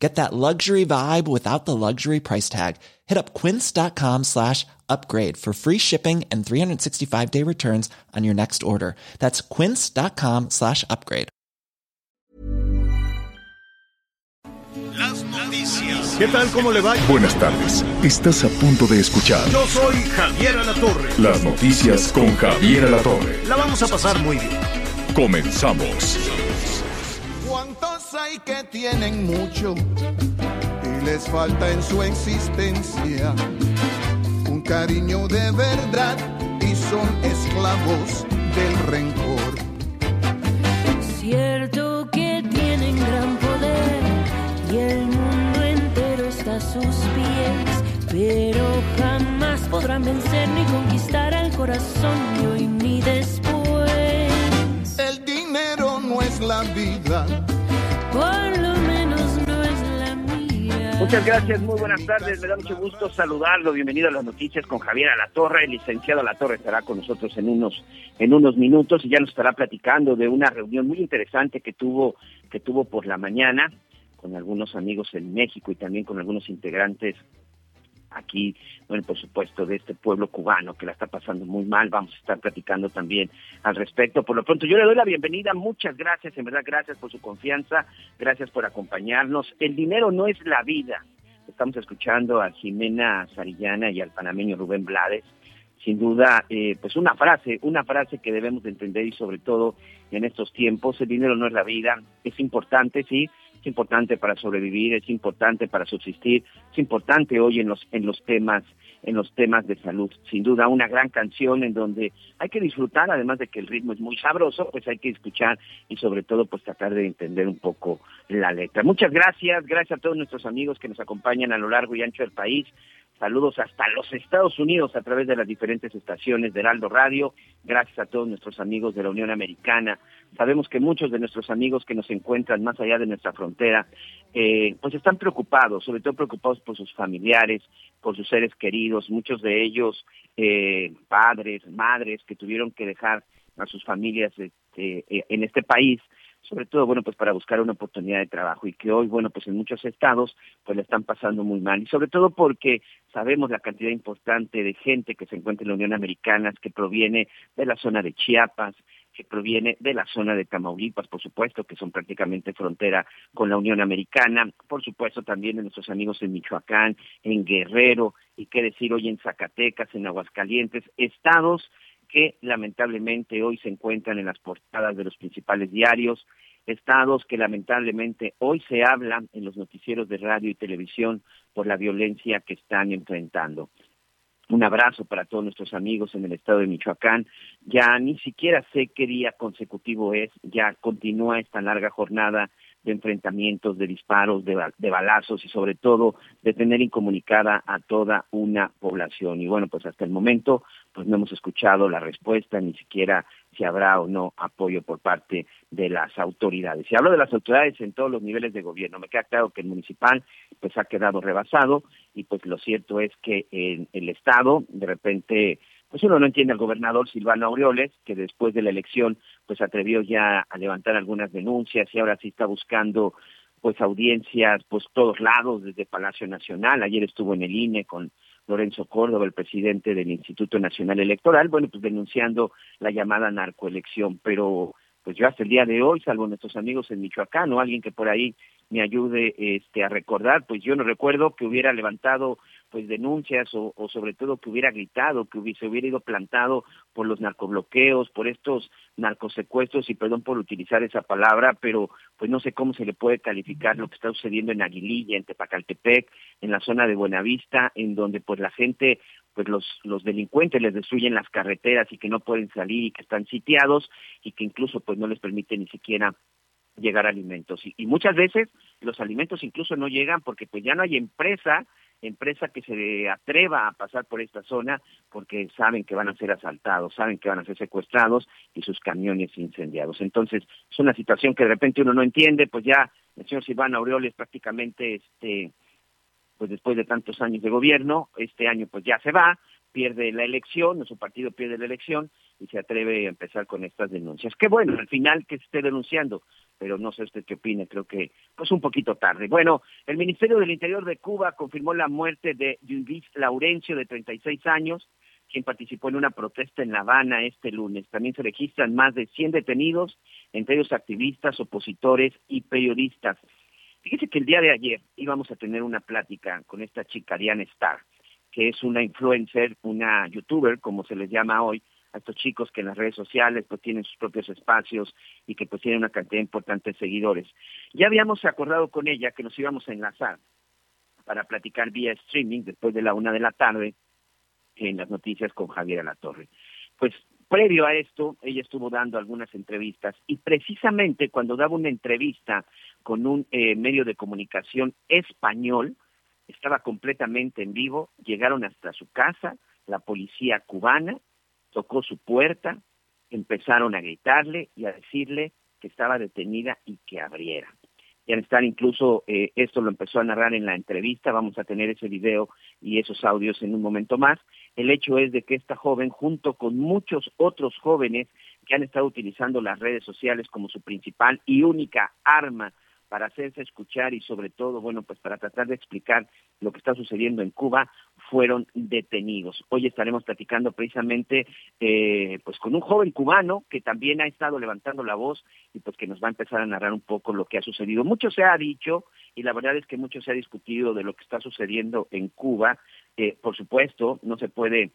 Get that luxury vibe without the luxury price tag. Hit up quince.com slash upgrade for free shipping and 365 day returns on your next order. That's quince.com slash upgrade. Las noticias. ¿Qué tal? ¿Cómo le va? Buenas tardes. Estás a punto de escuchar Yo soy Javier Alatorre. las noticias con Javier Alatorre. La vamos a pasar muy bien. Comenzamos. ¿Cuántos hay que tienen mucho y les falta en su existencia un cariño de verdad y son esclavos del rencor? Cierto que tienen gran poder y el mundo entero está a sus pies, pero jamás podrán vencer ni conquistar al corazón ni hoy ni después. El dinero no es la vida, Por lo menos no es la mía. Muchas gracias, muy buenas tardes. Me da mucho gusto saludarlo. Bienvenido a las noticias con Javier Alatorre. El licenciado Alatorre estará con nosotros en unos en unos minutos y ya nos estará platicando de una reunión muy interesante que tuvo que tuvo por la mañana con algunos amigos en México y también con algunos integrantes aquí, bueno, por supuesto, de este pueblo cubano que la está pasando muy mal. Vamos a estar platicando también al respecto. Por lo pronto, yo le doy la bienvenida. Muchas gracias, en verdad, gracias por su confianza. Gracias por acompañarnos. El dinero no es la vida. Estamos escuchando a Jimena Sarillana y al panameño Rubén Blades. Sin duda, eh, pues una frase, una frase que debemos de entender y sobre todo en estos tiempos, el dinero no es la vida. Es importante, sí, es importante para sobrevivir, es importante para subsistir, es importante hoy en los en los temas en los temas de salud. Sin duda una gran canción en donde hay que disfrutar, además de que el ritmo es muy sabroso, pues hay que escuchar y sobre todo pues tratar de entender un poco la letra. Muchas gracias, gracias a todos nuestros amigos que nos acompañan a lo largo y ancho del país. Saludos hasta los Estados Unidos a través de las diferentes estaciones de Heraldo Radio. Gracias a todos nuestros amigos de la Unión Americana. Sabemos que muchos de nuestros amigos que nos encuentran más allá de nuestra frontera, eh, pues están preocupados, sobre todo preocupados por sus familiares, por sus seres queridos, muchos de ellos eh, padres, madres que tuvieron que dejar a sus familias este, eh, en este país sobre todo, bueno, pues para buscar una oportunidad de trabajo y que hoy, bueno, pues en muchos estados, pues le están pasando muy mal. Y sobre todo porque sabemos la cantidad importante de gente que se encuentra en la Unión Americana, que proviene de la zona de Chiapas, que proviene de la zona de Tamaulipas, por supuesto, que son prácticamente frontera con la Unión Americana, por supuesto también de nuestros amigos en Michoacán, en Guerrero, y qué decir hoy en Zacatecas, en Aguascalientes, estados que lamentablemente hoy se encuentran en las portadas de los principales diarios, estados que lamentablemente hoy se hablan en los noticieros de radio y televisión por la violencia que están enfrentando. Un abrazo para todos nuestros amigos en el estado de Michoacán. Ya ni siquiera sé qué día consecutivo es, ya continúa esta larga jornada de enfrentamientos, de disparos, de, de balazos y sobre todo de tener incomunicada a toda una población. Y bueno, pues hasta el momento pues no hemos escuchado la respuesta, ni siquiera si habrá o no apoyo por parte de las autoridades. Y hablo de las autoridades en todos los niveles de gobierno. Me queda claro que el municipal pues ha quedado rebasado y pues lo cierto es que en el Estado de repente pues uno no entiende al gobernador Silvano Aureoles, que después de la elección pues atrevió ya a levantar algunas denuncias y ahora sí está buscando pues audiencias pues todos lados desde Palacio Nacional, ayer estuvo en el INE con Lorenzo Córdoba, el presidente del Instituto Nacional Electoral, bueno, pues denunciando la llamada narcoelección, pero pues yo hasta el día de hoy, salvo nuestros amigos en Michoacán o alguien que por ahí me ayude este a recordar, pues yo no recuerdo que hubiera levantado pues denuncias o, sobre todo que hubiera gritado, que hubiese, hubiera ido plantado por los narcobloqueos, por estos narcosecuestros y perdón por utilizar esa palabra, pero pues no sé cómo se le puede calificar lo que está sucediendo en Aguililla, en Tepacaltepec, en la zona de Buenavista, en donde pues la gente pues los, los delincuentes les destruyen las carreteras y que no pueden salir y que están sitiados y que incluso pues no les permite ni siquiera llegar alimentos y, y muchas veces los alimentos incluso no llegan porque pues ya no hay empresa empresa que se atreva a pasar por esta zona porque saben que van a ser asaltados, saben que van a ser secuestrados y sus camiones incendiados. Entonces, es una situación que de repente uno no entiende, pues ya el señor Silvano Aureoles prácticamente, este, pues después de tantos años de gobierno, este año pues ya se va, pierde la elección, su partido pierde la elección y se atreve a empezar con estas denuncias. Qué bueno, al final que se esté denunciando, pero no sé usted qué opina, creo que pues un poquito tarde. Bueno, el Ministerio del Interior de Cuba confirmó la muerte de Luis Laurencio, de 36 años, quien participó en una protesta en La Habana este lunes. También se registran más de 100 detenidos, entre ellos activistas, opositores y periodistas. Fíjese que el día de ayer íbamos a tener una plática con esta chica Diana Starr que es una influencer, una youtuber, como se les llama hoy, a estos chicos que en las redes sociales pues tienen sus propios espacios y que pues tienen una cantidad importante de seguidores. Ya habíamos acordado con ella que nos íbamos a enlazar para platicar vía streaming después de la una de la tarde en las noticias con Javier Alatorre. Pues previo a esto, ella estuvo dando algunas entrevistas y precisamente cuando daba una entrevista con un eh, medio de comunicación español, estaba completamente en vivo, llegaron hasta su casa, la policía cubana tocó su puerta, empezaron a gritarle y a decirle que estaba detenida y que abriera. Ya estar incluso, eh, esto lo empezó a narrar en la entrevista, vamos a tener ese video y esos audios en un momento más. El hecho es de que esta joven, junto con muchos otros jóvenes que han estado utilizando las redes sociales como su principal y única arma para hacerse escuchar y sobre todo, bueno, pues para tratar de explicar lo que está sucediendo en Cuba, fueron detenidos. Hoy estaremos platicando precisamente eh, pues con un joven cubano que también ha estado levantando la voz y pues que nos va a empezar a narrar un poco lo que ha sucedido. Mucho se ha dicho y la verdad es que mucho se ha discutido de lo que está sucediendo en Cuba. Eh, por supuesto, no se puede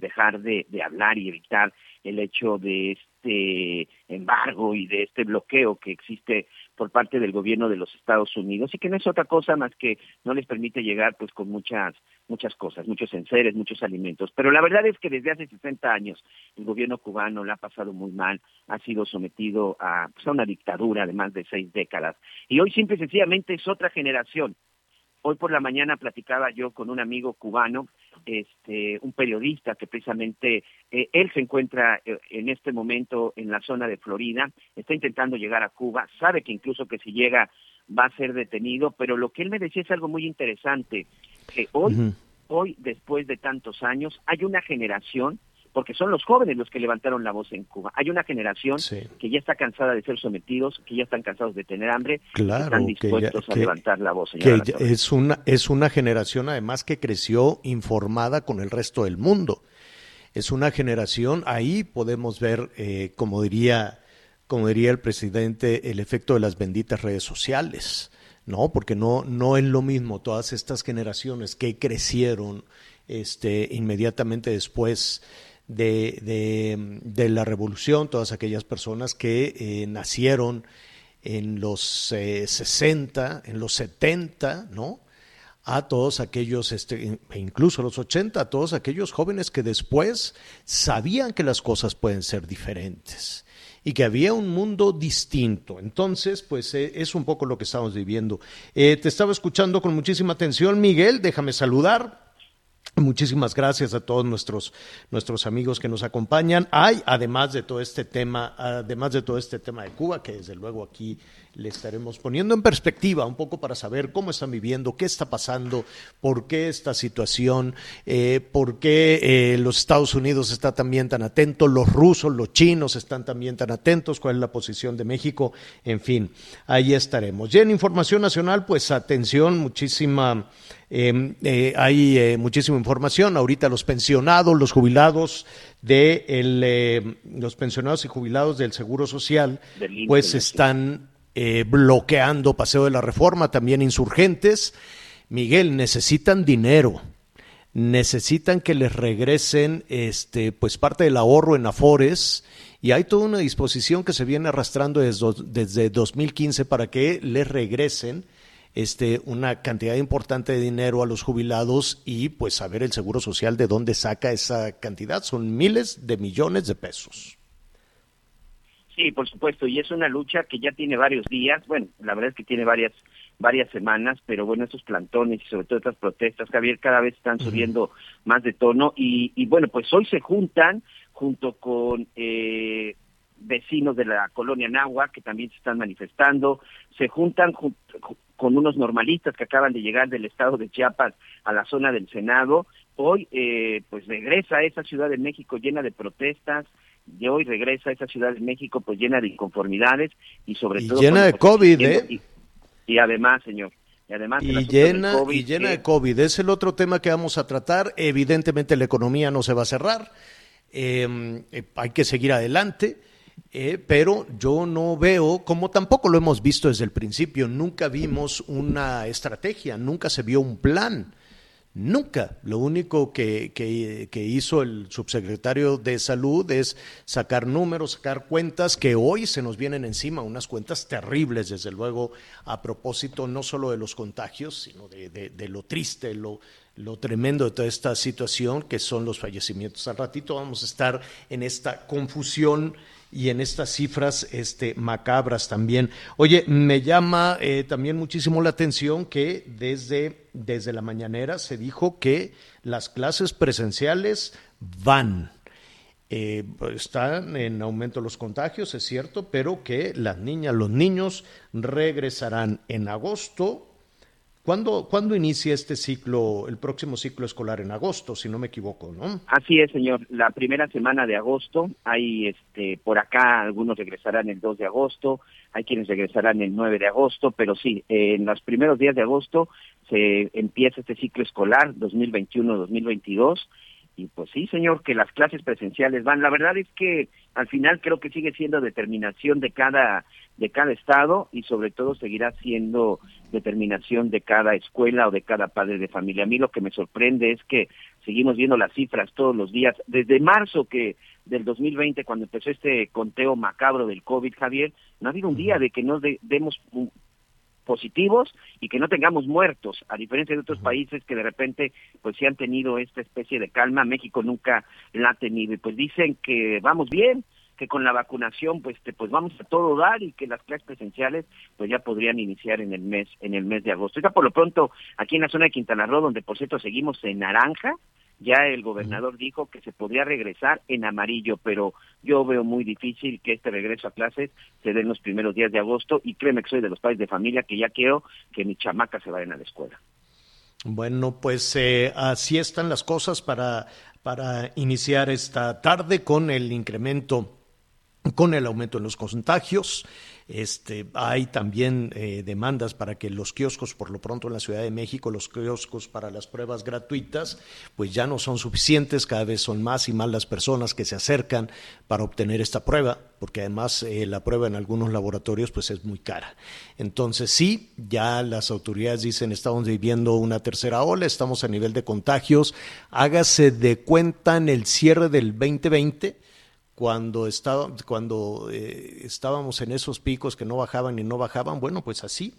dejar de, de hablar y evitar el hecho de este embargo y de este bloqueo que existe por parte del gobierno de los Estados Unidos y que no es otra cosa más que no les permite llegar pues con muchas muchas cosas, muchos enseres, muchos alimentos. Pero la verdad es que desde hace 60 años el gobierno cubano le ha pasado muy mal, ha sido sometido a, pues, a una dictadura de más de seis décadas y hoy simple y sencillamente es otra generación Hoy por la mañana platicaba yo con un amigo cubano, este, un periodista que precisamente eh, él se encuentra eh, en este momento en la zona de Florida, está intentando llegar a Cuba, sabe que incluso que si llega va a ser detenido, pero lo que él me decía es algo muy interesante, que hoy, hoy después de tantos años, hay una generación porque son los jóvenes los que levantaron la voz en Cuba. Hay una generación que ya está cansada de ser sometidos, que ya están cansados de tener hambre, claro, están dispuestos a levantar la voz. Que es una es una generación además que creció informada con el resto del mundo. Es una generación ahí podemos ver, eh, como diría como diría el presidente, el efecto de las benditas redes sociales. No, porque no, no es lo mismo todas estas generaciones que crecieron este, inmediatamente después de, de, la revolución, todas aquellas personas que eh, nacieron en los 60, eh, en los 70, ¿no? A todos aquellos, este, e incluso los 80, a todos aquellos jóvenes que después sabían que las cosas pueden ser diferentes y que había un mundo distinto. Entonces, pues eh, es un poco lo que estamos viviendo. te estaba escuchando con muchísima atención, Miguel, déjame saludar. Muchísimas gracias a todos nuestros, nuestros amigos que nos acompañan. Hay, además de todo este tema, además de todo este tema de Cuba, que desde luego aquí le estaremos poniendo en perspectiva un poco para saber cómo están viviendo, qué está pasando, por qué esta situación, eh, por qué eh, los Estados Unidos están también tan atentos, los rusos, los chinos están también tan atentos, cuál es la posición de México, en fin, ahí estaremos. Y en información nacional, pues atención, muchísima, em, eh, hay muchísima información. Ahorita los pensionados, los jubilados de los pensionados y jubilados del Seguro Social, pues están eh, bloqueando Paseo de la Reforma, también insurgentes. Miguel, necesitan dinero, necesitan que les regresen este, pues parte del ahorro en Afores y hay toda una disposición que se viene arrastrando desde, desde 2015 para que les regresen este, una cantidad importante de dinero a los jubilados y pues saber el Seguro Social de dónde saca esa cantidad. Son miles de millones de pesos. Sí, por supuesto, y es una lucha que ya tiene varios días, bueno, la verdad es que tiene varias varias semanas, pero bueno, estos plantones y sobre todo estas protestas, Javier, cada vez están subiendo más de tono y, y bueno, pues hoy se juntan junto con eh, vecinos de la colonia Nahua que también se están manifestando, se juntan con unos normalistas que acaban de llegar del estado de Chiapas a la zona del Senado. Hoy, eh, pues regresa a esa Ciudad de México llena de protestas, y hoy regresa a esa Ciudad de México pues llena de inconformidades y sobre todo... Llena de COVID, ¿eh? Y, además, señor, y además y llena, y llena de COVID. Es el otro tema que vamos a tratar. Evidentemente la economía no se va a cerrar. Em, eh, hay que seguir adelante. Eh, pero yo no veo, como tampoco lo hemos visto desde el principio, nunca vimos una estrategia, nunca se vio un plan. Nunca. Lo único que, que, hizo el subsecretario de Salud es sacar números, sacar cuentas que hoy se nos vienen encima, unas cuentas terribles, desde luego, a propósito no solo de los contagios, sino de, de lo triste, lo, lo tremendo de toda esta situación, que son los fallecimientos. Al ratito vamos a estar en esta confusión y en estas cifras este, macabras también. Oye, me llama eh, también muchísimo la atención que desde, desde la mañanera se dijo que las clases presenciales van. Eh, están en aumento los contagios, es cierto, pero que las niñas, los niños regresarán en agosto ¿Cuándo, ¿Cuándo, inicia este ciclo, el próximo ciclo escolar? En agosto, si no me equivoco, ¿no? Así es, señor. La primera semana de agosto, hay este, por acá algunos regresarán el 2 de agosto, hay quienes regresarán el 9 de agosto, pero sí, en los primeros días de agosto se empieza este ciclo escolar 2021-2022 y pues sí, señor, que las clases presenciales van. La verdad es que al final creo que sigue siendo determinación de cada de cada estado y sobre todo seguirá siendo determinación de cada escuela o de cada padre de familia. A mí lo que me sorprende es que seguimos viendo las cifras todos los días. Desde marzo que del 2020, cuando empezó este conteo macabro del COVID, Javier, no ha habido un día de que no demos positivos y que no tengamos muertos, a diferencia de otros países que de repente pues sí han tenido esta especie de calma, México nunca la ha tenido. Y pues dicen que vamos bien, que con la vacunación pues pues vamos a todo dar y que las clases presenciales pues ya podrían iniciar en el mes en el mes de agosto. Ya por lo pronto aquí en la zona de Quintana Roo donde por cierto seguimos en naranja, ya el gobernador dijo que se podría regresar en amarillo, pero yo veo muy difícil que este regreso a clases se dé en los primeros días de agosto y créeme que soy de los padres de familia que ya quiero que mi chamaca se vayan a la escuela. Bueno, pues eh, así están las cosas para, para iniciar esta tarde con el incremento, con el aumento en los contagios. Este, hay también eh, demandas para que los kioscos, por lo pronto en la Ciudad de México, los kioscos para las pruebas gratuitas, pues ya no son suficientes, cada vez son más y más las personas que se acercan para obtener esta prueba, porque además eh, la prueba en algunos laboratorios pues es muy cara. Entonces sí, ya las autoridades dicen estamos viviendo una tercera ola, estamos a nivel de contagios, hágase de cuenta en el cierre del 2020 cuando, estaba, cuando eh, estábamos en esos picos que no bajaban y no bajaban, bueno, pues así,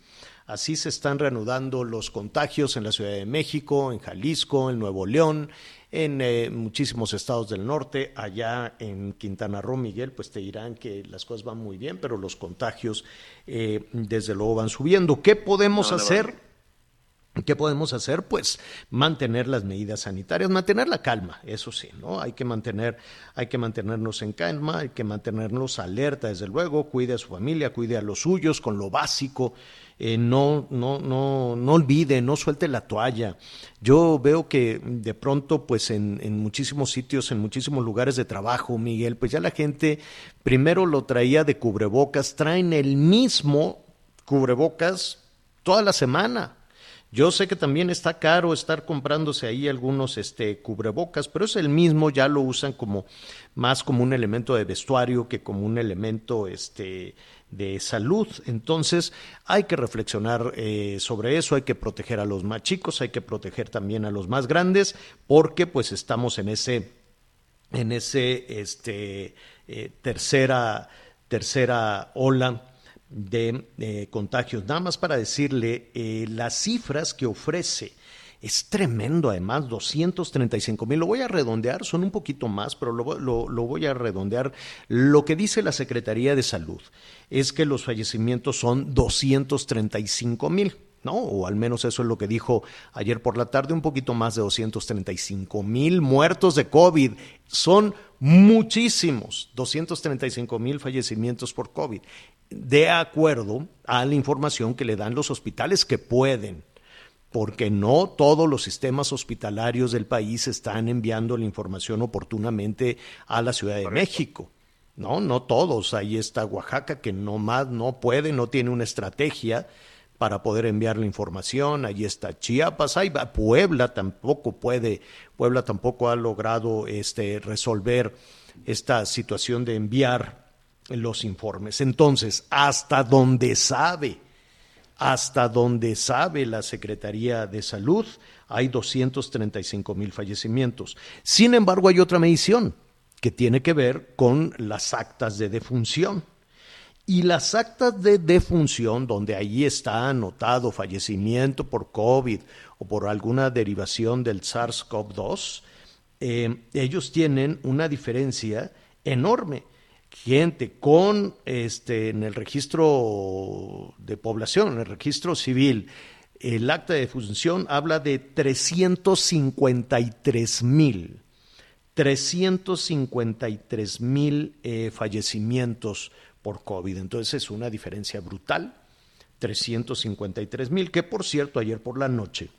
así se están reanudando los contagios en la Ciudad de México, en Jalisco, en Nuevo León, en eh, muchísimos estados del norte, allá en Quintana Roo, Miguel, pues te dirán que las cosas van muy bien, pero los contagios eh, desde luego van subiendo. ¿Qué podemos hacer? ¿Qué podemos hacer? Pues mantener las medidas sanitarias, mantener la calma, eso sí, ¿no? Hay que mantener, hay que mantenernos en calma, hay que mantenernos alerta, desde luego, cuide a su familia, cuide a los suyos con lo básico, eh, no, no, no, no olvide, no suelte la toalla. Yo veo que de pronto, pues en, en muchísimos sitios, en muchísimos lugares de trabajo, Miguel, pues ya la gente primero lo traía de cubrebocas, traen el mismo cubrebocas toda la semana yo sé que también está caro estar comprándose ahí algunos este, cubrebocas, pero es el mismo, ya lo usan como más como un elemento de vestuario que como un elemento este, de salud. Entonces hay que reflexionar eh, sobre eso, hay que proteger a los más chicos, hay que proteger también a los más grandes, porque pues estamos en ese, en ese este, eh, tercera, tercera ola de contagios. Nada más para decirle, eh, las cifras que ofrece es tremendo, además, 235 mil. Lo voy a redondear, son un poquito más, pero lo, lo, voy a redondear. Lo que dice la Secretaría de Salud es que los fallecimientos son 235 mil. ¿No? O al menos eso es lo que dijo ayer por la tarde, un poquito más de 235 mil muertos de COVID. Son muchísimos, 235 mil fallecimientos por COVID, de acuerdo a la información que le dan los hospitales que pueden porque no todos los sistemas hospitalarios del país están enviando la información oportunamente a la Ciudad de México. No, no todos. Ahí está Oaxaca que no más no puede, no tiene una estrategia para poder enviar la información. Ahí está Chiapas, ahí va. Puebla tampoco puede, Puebla tampoco ha logrado este resolver esta situación de enviar los informes. Entonces, hasta donde sabe hasta donde sabe la Secretaría de Salud, hay 235 mil fallecimientos. Sin embargo, hay otra medición que tiene que ver con las actas de defunción. Y las actas de defunción, donde allí está anotado fallecimiento por COVID o por alguna derivación del SARS-CoV-2, eh, ellos tienen una diferencia enorme. Gente con este en el registro de población, en el registro civil, el acta de defunción habla de 353 mil, 353 mil eh, fallecimientos por COVID. Entonces es una diferencia brutal, 353 mil, que por cierto ayer por la noche,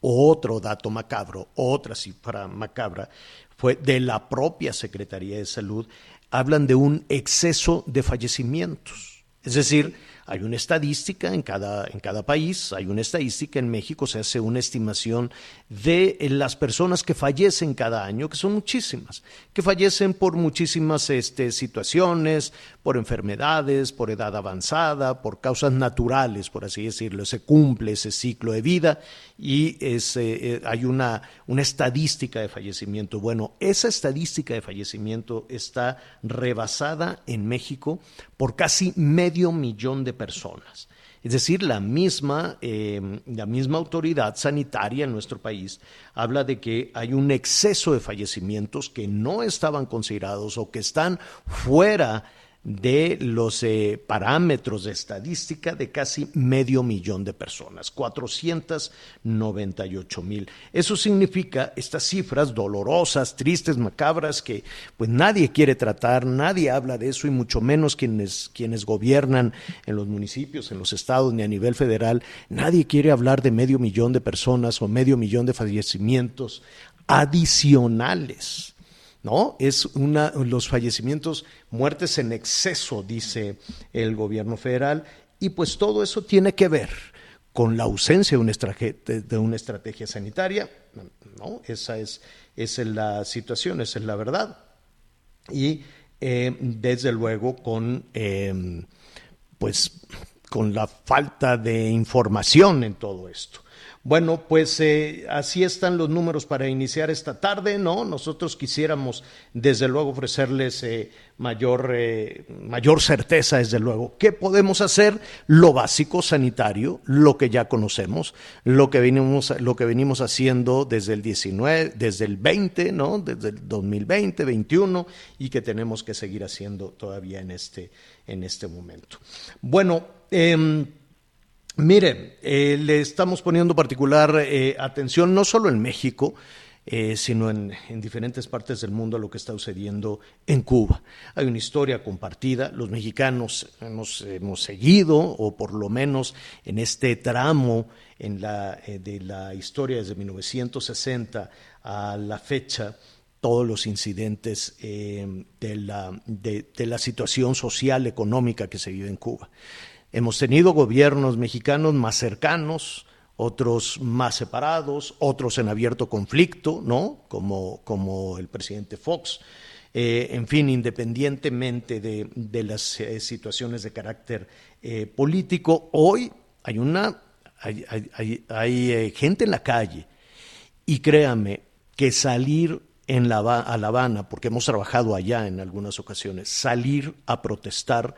otro dato macabro, otra cifra macabra, fue de la propia Secretaría de Salud, hablan de un exceso de fallecimientos. Es decir, hay una estadística en cada, en cada país, hay una estadística en México, se hace una estimación de las personas que fallecen cada año, que son muchísimas, que fallecen por muchísimas este, situaciones, por enfermedades, por edad avanzada, por causas naturales, por así decirlo. Se cumple ese ciclo de vida y eh, hay una, una estadística de fallecimiento. Bueno, esa estadística de fallecimiento está rebasada en México por casi medio millón de personas. Es decir, la misma, eh, la misma autoridad sanitaria en nuestro país habla de que hay un exceso de fallecimientos que no estaban considerados o que están fuera de los eh, parámetros de estadística de casi medio millón de personas, 498 mil. Eso significa estas cifras dolorosas, tristes, macabras, que pues nadie quiere tratar, nadie habla de eso y mucho menos quienes, quienes gobiernan en los municipios, en los estados, ni a nivel federal, nadie quiere hablar de medio millón de personas o medio millón de fallecimientos adicionales ¿no? Es una, los fallecimientos, muertes en exceso, dice el gobierno federal, y pues todo eso tiene que ver con la ausencia de una, estrategia, de una estrategia sanitaria, ¿no? Esa es, es la situación, esa es la verdad. Y eh, desde luego con, eh, pues, con la falta de información en todo esto. Bueno, pues eh, así están los números para iniciar esta tarde, ¿no? Nosotros quisiéramos, desde luego, ofrecerles eh, mayor, eh, mayor certeza, desde luego. ¿Qué podemos hacer? Lo básico sanitario, lo que ya conocemos, lo que venimos, lo que venimos haciendo desde el 19, desde el 20, ¿no? Desde el 2020, 21 y que tenemos que seguir haciendo todavía en este, en este momento. Bueno, eh, Mire, eh, le estamos poniendo particular eh, atención no solo en México, eh, sino en, diferentes partes del mundo a lo que está sucediendo en Cuba. Hay una historia compartida, los mexicanos hemos, hemos seguido, o por lo menos en este tramo en la, de la historia desde 1960 a la fecha, todos los incidentes de, la, de la situación social, económica que se vive en Cuba. Hemos tenido gobiernos mexicanos más cercanos, otros más separados, otros en abierto conflicto, ¿no? Como, como el presidente Fox. Eh, en fin, independientemente de, las eh, situaciones de carácter eh, político, hoy hay una hay, hay, gente en la calle y créame que salir en la, a La Habana, porque hemos trabajado allá en algunas ocasiones, salir a protestar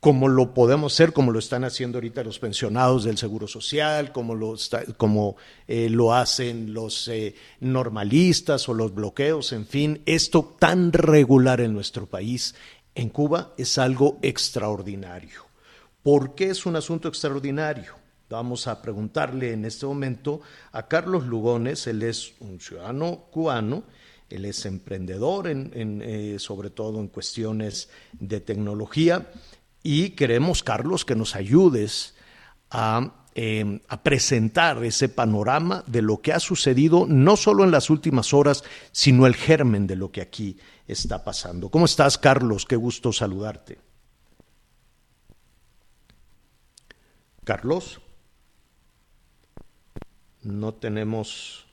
como lo podemos hacer, como lo están haciendo ahorita los pensionados del Seguro Social, como lo, eh, hacen los eh, normalistas o los bloqueos, en fin, esto tan regular en nuestro país, en Cuba, es algo extraordinario. ¿Por qué es un asunto extraordinario? Vamos a preguntarle en este momento a Carlos Lugones, él es un ciudadano cubano, él es emprendedor, en, eh, sobre todo en cuestiones de tecnología, y queremos, Carlos, que nos ayudes a, em, a, presentar ese panorama de lo que ha sucedido, no solo en las últimas horas, sino el germen de lo que aquí está pasando. ¿Cómo estás, Carlos? Qué gusto saludarte. Carlos. No tenemos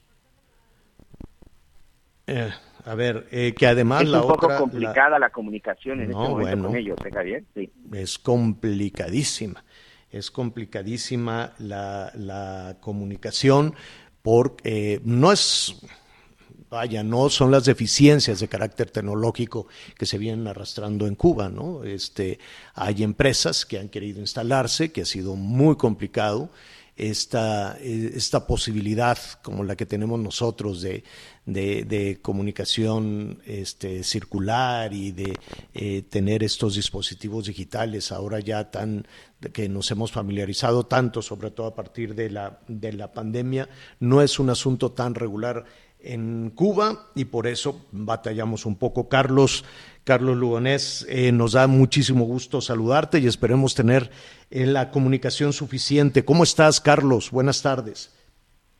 eh, a ver, eh, que además es la un poco otra, complicada la, comunicación en no, este momento bueno, con ellos, ¿eh, Javier? Sí. Es complicadísima, es complicadísima la, la comunicación porque eh, no es, vaya, no son las deficiencias de carácter tecnológico que se vienen arrastrando en Cuba, ¿no? Este, hay empresas que han querido instalarse, que ha sido muy complicado, esta, esta posibilidad como la que tenemos nosotros de, de, comunicación este, circular y de eh, tener estos dispositivos digitales ahora ya tan que nos hemos familiarizado tanto, sobre todo a partir de la, de la pandemia, no es un asunto tan regular en Cuba y por eso batallamos un poco. Carlos, Carlos Lugonés, eh, nos da muchísimo gusto saludarte y esperemos tener eh, la comunicación suficiente. ¿Cómo estás, Carlos? Buenas tardes.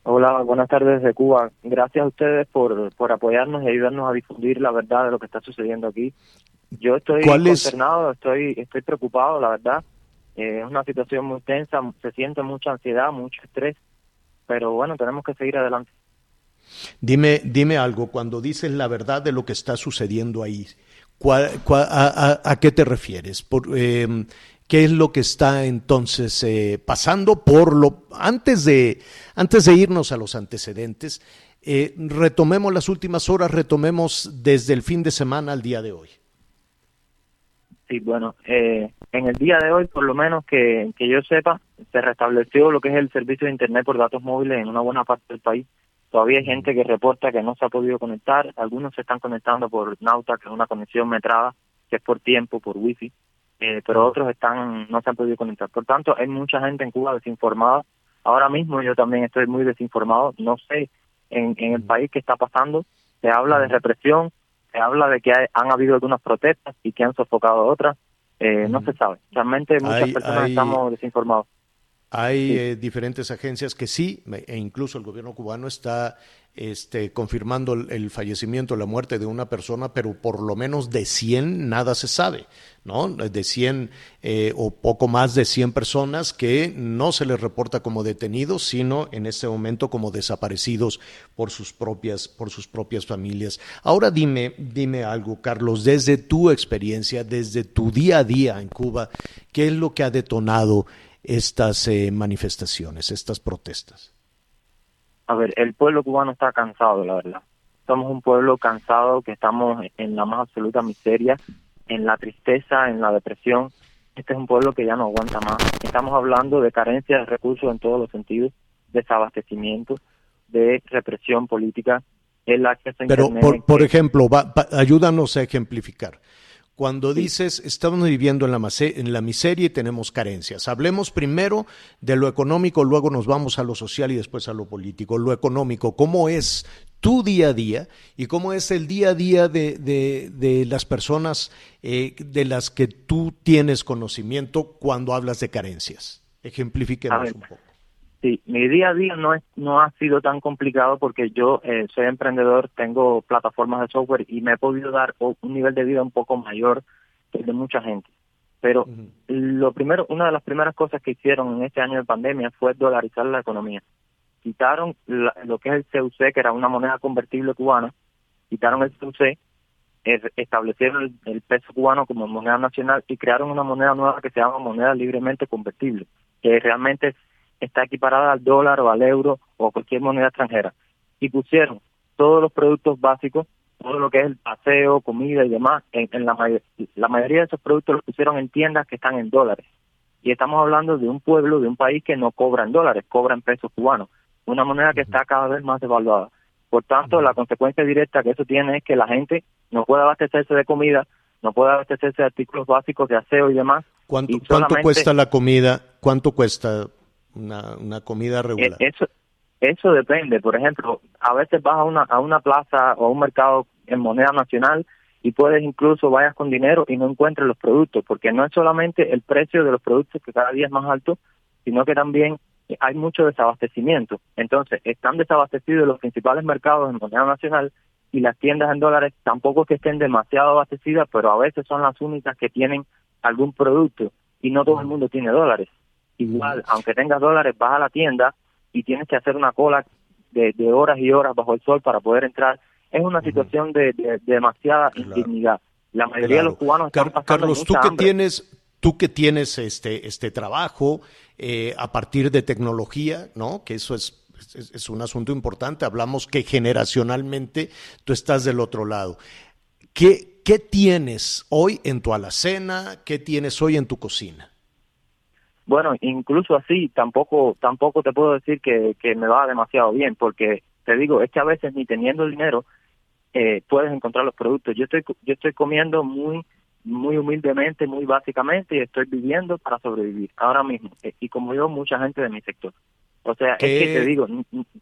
Hola, buenas tardes de Cuba. Gracias a ustedes por, por apoyarnos y ayudarnos a difundir la verdad de lo que está sucediendo aquí. Yo estoy consternado, estoy, estoy preocupado, la verdad. Eh, es una situación muy tensa, se siente mucha ansiedad, mucho estrés, pero bueno, tenemos que seguir adelante. Dime, dime algo, cuando dices la verdad de lo que está sucediendo ahí, ¿cuál, cuál, a, a, a, qué te refieres? Por, eh, ¿Qué es lo que está entonces eh, pasando? Por lo antes de antes de irnos a los antecedentes, eh, retomemos las últimas horas, retomemos desde el fin de semana al día de hoy. Sí, bueno, eh, en el día de hoy, por lo menos que, que yo sepa, se restableció lo que es el servicio de Internet por datos móviles en una buena parte del país. Todavía hay gente que reporta que no se ha podido conectar. Algunos se están conectando por Nauta, que es una conexión metrada, que es por tiempo, por wifi, eh, pero otros están no se han podido conectar. Por tanto, hay mucha gente en Cuba desinformada. Ahora mismo yo también estoy muy desinformado. No sé en, en el país qué está pasando. Se habla de represión, se habla de que hay, han habido algunas protestas y que han sofocado otras. Eh, no se sabe. Realmente muchas Hay- personas hay- estamos desinformados. Hay Sí. eh, diferentes agencias que sí, e incluso el gobierno cubano está este, confirmando el, el fallecimiento, la muerte de una persona, pero por lo menos de 100 nada se sabe, ¿no? De 100 eh, o poco más de 100 personas que no se les reporta como detenidos, sino en este momento como desaparecidos por sus propias, por sus propias familias. Ahora dime, dime algo, Carlos, desde tu experiencia, desde tu día a día en Cuba, ¿qué es lo que ha detonado estas eh, manifestaciones, estas protestas? A ver, el pueblo cubano está cansado, la verdad. Somos un pueblo cansado que estamos en la más absoluta miseria, en la tristeza, en la depresión. Este es un pueblo que ya no aguanta más. Estamos hablando de carencia de recursos en todos los sentidos, desabastecimiento, de represión política, el acceso a Pero, Internet. por, por ejemplo, va- va- ayúdanos a ejemplificar. Cuando dices, estamos viviendo en la, en la miseria y tenemos carencias, hablemos primero de lo económico, luego nos vamos a lo social y después a lo político. Lo económico, ¿cómo es tu día a día y cómo es el día a día de, de- de las personas eh, de las que tú tienes conocimiento cuando hablas de carencias? Ejemplifiquemos un poco. Sí, mi día a día no es no ha sido tan complicado porque yo eh, soy emprendedor, tengo plataformas de software y me he podido dar un nivel de vida un poco mayor que el de mucha gente. Pero lo primero, una de las primeras cosas que hicieron en este año de pandemia fue dolarizar la economía. Quitaron la- lo que es el CUC, que era una moneda convertible cubana, quitaron el CUC, establecieron el, el peso cubano como moneda nacional y crearon una moneda nueva que se llama moneda libremente convertible, que realmente está equiparada al dólar o al euro o cualquier moneda extranjera. Y pusieron todos los productos básicos, todo lo que es el paseo, comida y demás, en, en la, may- la mayoría de esos productos los pusieron en tiendas que están en dólares. Y estamos hablando de un pueblo, de un país que no cobra en dólares, cobra en pesos cubanos, una moneda que está cada vez más devaluada. Por tanto, la consecuencia directa que eso tiene es que la gente no puede abastecerse de comida, no puede abastecerse de artículos básicos de aseo y demás. ¿Cuánto, y cuánto cuesta la comida? ¿Cuánto cuesta una, una comida regular. Eh, eso, eso depende. Por ejemplo, a veces vas a una, a una plaza o a un mercado en moneda nacional y puedes incluso vayas con dinero y no encuentres los productos, porque no es solamente el precio de los productos que cada día es más alto, sino que también hay mucho desabastecimiento. Entonces, están desabastecidos los principales mercados en moneda nacional y las tiendas en dólares tampoco que estén demasiado abastecidas, pero a veces son las únicas que tienen algún producto y no todo el mundo tiene dólares. Igual, aunque tengas dólares, vas a la tienda y tienes que hacer una cola de, horas y horas bajo el sol para poder entrar. Es una situación de, demasiada indignidad. La mayoría de los cubanos están Carlos, tú que tienes tú que tienes este este trabajo eh, a partir de tecnología, ¿no? Que eso es es, un asunto importante. Hablamos que generacionalmente tú estás del otro lado. ¿Qué, ¿Qué tienes hoy en tu alacena? ¿Qué tienes hoy en tu cocina? Bueno, incluso así tampoco tampoco te puedo decir que, que me va demasiado bien, porque te digo, es que a veces ni teniendo el dinero eh, puedes encontrar los productos. Yo estoy yo estoy comiendo muy muy humildemente, muy básicamente y estoy viviendo para sobrevivir ahora mismo. Eh, y como yo, mucha gente de mi sector. O sea, es que te digo,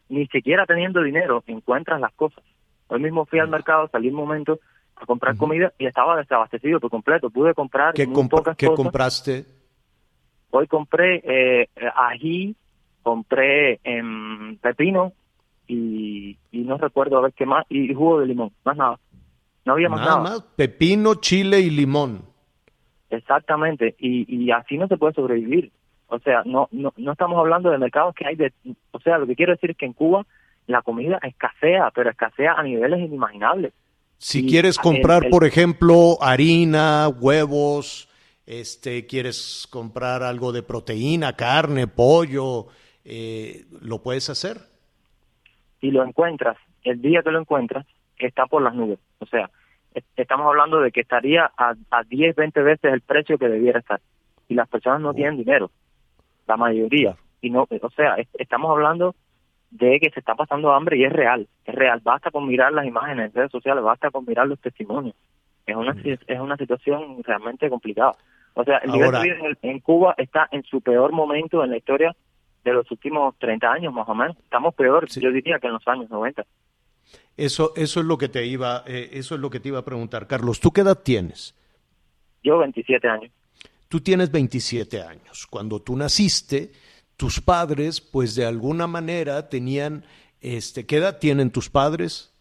ni, siquiera teniendo dinero encuentras las cosas. Hoy mismo fui al mercado, salí un momento a comprar comida y estaba desabastecido por completo. Pude comprar ¿Qué, muy pocas ¿qué compraste? Hoy compré eh, ají, compré em, pepino y, no recuerdo a ver qué más, y jugo de limón, más nada. No había más nada. Más, pepino, chile y limón. Exactamente, y, y así no se puede sobrevivir. O sea, no, no, no estamos hablando de mercados que hay de... O sea, lo que quiero decir es que en Cuba la comida escasea, pero escasea a niveles inimaginables. Si quieres comprar, por ejemplo, harina, huevos, este, quieres comprar algo de proteína, carne, pollo, eh, ¿lo puedes hacer? Si lo encuentras, el día que lo encuentras, está por las nubes. O sea, estamos hablando de que estaría a, a 10, 20 veces el precio que debiera estar. Y las personas no oh. tienen dinero la mayoría. Y no, o sea, estamos hablando de que se está pasando hambre y es real, es real. Basta con mirar las imágenes en redes sociales, basta con mirar los testimonios. Es una, es una situación realmente complicada. O sea, el nivel de vida en, Cuba está en su peor momento en la historia de los últimos 30 años, más o menos. Estamos peor, yo diría, que en los años 90. Eso, eso es lo que te iba, eh, eso es lo que te iba a preguntar, Carlos. ¿Tú qué edad tienes? Yo 27 años. Tú tienes 27 años. Cuando tú naciste, tus padres, pues de alguna manera tenían, este, ¿qué edad tienen tus padres?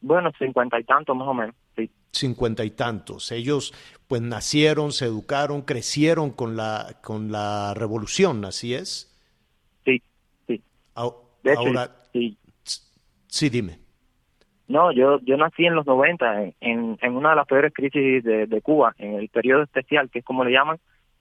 Bueno, cincuenta y tantos más o menos, sí. Cincuenta y tantos. Ellos, pues nacieron, se educaron, crecieron con la, con la revolución, ¿así es? Sí, sí. ahora, sí. sí, dime. No, yo yo nací en los 90, en, en una de las peores crisis de, de, Cuba, en el periodo especial, que es como le llaman,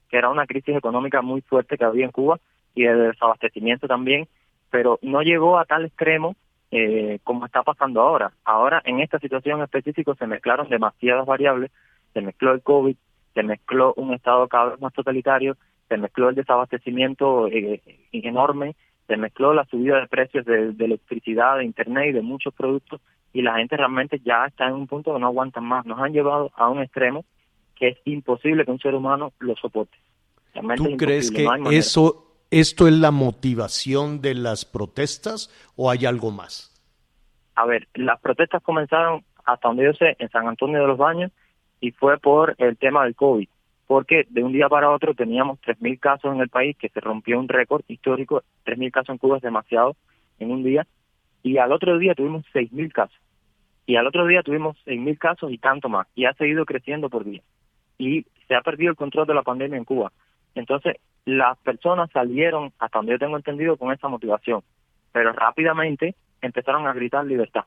que era una crisis económica muy fuerte que había en Cuba y de desabastecimiento también, pero no llegó a tal extremo eh, como está pasando ahora. Ahora, en esta situación específica, se mezclaron demasiadas variables, se mezcló el COVID, se mezcló un estado cada vez más totalitario, se mezcló el desabastecimiento eh, enorme, se mezcló la subida de precios de, de electricidad, de internet y de muchos productos y la gente realmente ya está en un punto que no aguantan más. Nos han llevado a un extremo que es imposible que un ser humano lo soporte. ¿Tú crees que eso, esto es la motivación de las protestas o hay algo más? A ver, las protestas comenzaron, hasta donde yo sé, en San Antonio de los Baños y fue por el tema del COVID, porque de un día para otro teníamos 3.000 casos en el país, que se rompió un récord histórico, 3.000 casos en Cuba es demasiado en un día, y al otro día tuvimos 6.000 casos. Y al otro día tuvimos 6.000 casos y tanto más. Y ha seguido creciendo por día. Y se ha perdido el control de la pandemia en Cuba. Entonces, las personas salieron, hasta donde yo tengo entendido, con esa motivación. Pero rápidamente empezaron a gritar libertad.